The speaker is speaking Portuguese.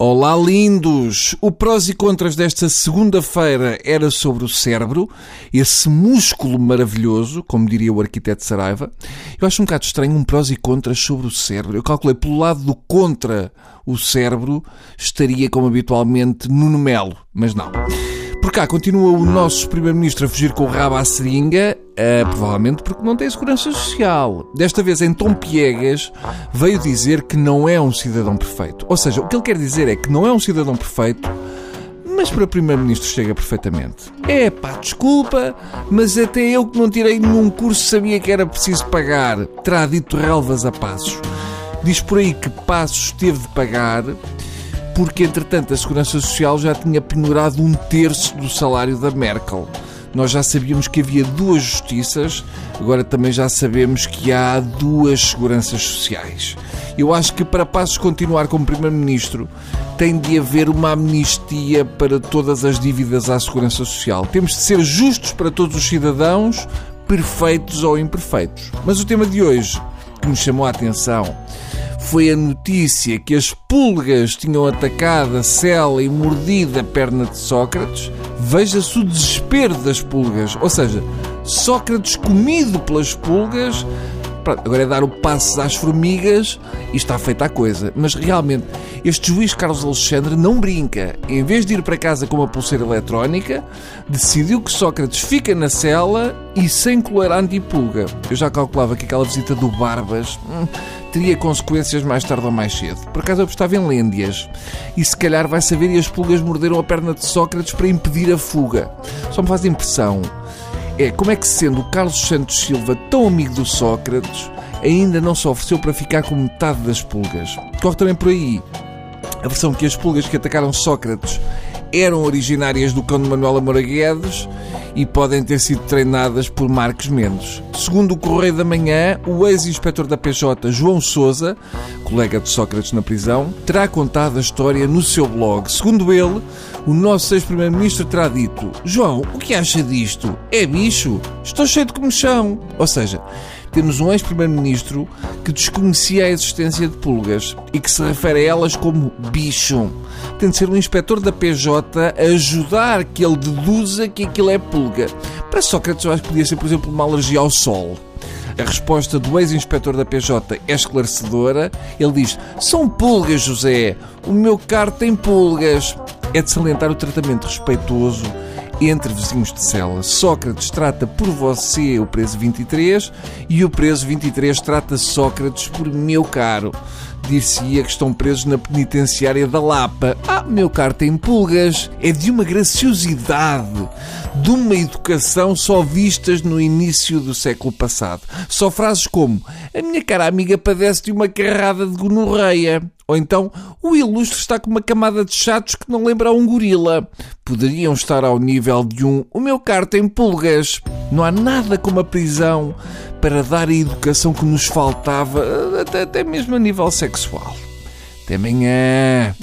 Olá, lindos! O prós e contras desta segunda-feira era sobre o cérebro, esse músculo maravilhoso, como diria o arquiteto Saraiva. Eu acho um bocado estranho um prós e contras sobre o cérebro. Eu calculei pelo lado do contra o cérebro, estaria como habitualmente Nuno Melo, mas não. Por cá continua o nosso Primeiro-Ministro a fugir com o rabo à seringa, uh, provavelmente porque não tem segurança social. Desta vez, em tom piegas, veio dizer que não é um cidadão perfeito. Ou seja, o que ele quer dizer é que não é um cidadão perfeito, mas para Primeiro-Ministro chega perfeitamente. É pá, desculpa, mas até eu que não tirei nenhum curso sabia que era preciso pagar. Terá dito relvas a passos. Diz por aí que Passos teve de pagar porque entretanto a Segurança Social já tinha penurado um terço do salário da Merkel. Nós já sabíamos que havia duas justiças, agora também já sabemos que há duas seguranças sociais. Eu acho que para Passos continuar como Primeiro-Ministro tem de haver uma amnistia para todas as dívidas à Segurança Social. Temos de ser justos para todos os cidadãos, perfeitos ou imperfeitos. Mas o tema de hoje que me chamou a atenção foi a notícia que as pulgas tinham atacado a cela e mordido a perna de Sócrates, veja-se o desespero das pulgas. Ou seja, Sócrates comido pelas pulgas Pronto, agora é dar o passo às formigas e está feita a coisa. Mas realmente, este juiz Carlos Alexandre não brinca. Em vez de ir para casa com uma pulseira eletrónica, decidiu que Sócrates fica na cela e sem colar antipulga. Eu já calculava que aquela visita do Barbas hum, teria consequências mais tarde ou mais cedo. Por acaso eu estava em Lêndias. E se calhar vai saber e as pulgas morderam a perna de Sócrates para impedir a fuga. Só me faz impressão é como é que, sendo o Carlos Santos Silva tão amigo do Sócrates, ainda não se ofereceu para ficar com metade das pulgas. Corre também por aí a versão que as pulgas que atacaram Sócrates eram originárias do cão de Manuel Amora Guedes e podem ter sido treinadas por Marcos Mendes. Segundo o Correio da Manhã, o ex-inspetor da PJ, João Souza, colega de Sócrates na prisão, terá contado a história no seu blog. Segundo ele, o nosso ex-primeiro-ministro terá dito: João, o que acha disto? É bicho? Estou cheio de comichão. Ou seja, temos um ex-primeiro-ministro que desconhecia a existência de pulgas e que se refere a elas como bicho. Tem de ser um inspetor da PJ a ajudar que ele deduza que aquilo é pulga. Para Sócrates, eu acho que podia ser, por exemplo, uma alergia ao sol. A resposta do ex-inspetor da PJ é esclarecedora. Ele diz: São pulgas, José. O meu carro tem pulgas. É de salientar o tratamento respeitoso entre vizinhos de cela. Sócrates trata por você o preso 23 e o preso 23 trata Sócrates por meu caro. Dir-se-ia que estão presos na penitenciária da Lapa. Ah, meu caro tem pulgas. É de uma graciosidade, de uma educação só vistas no início do século passado. Só frases como: A minha cara amiga padece de uma carrada de gonorreia. Ou então, o ilustre está com uma camada de chatos que não lembra um gorila. Poderiam estar ao nível de um o meu caro tem pulgas. Não há nada como a prisão para dar a educação que nos faltava, até, até mesmo a nível sexual. Até amanhã.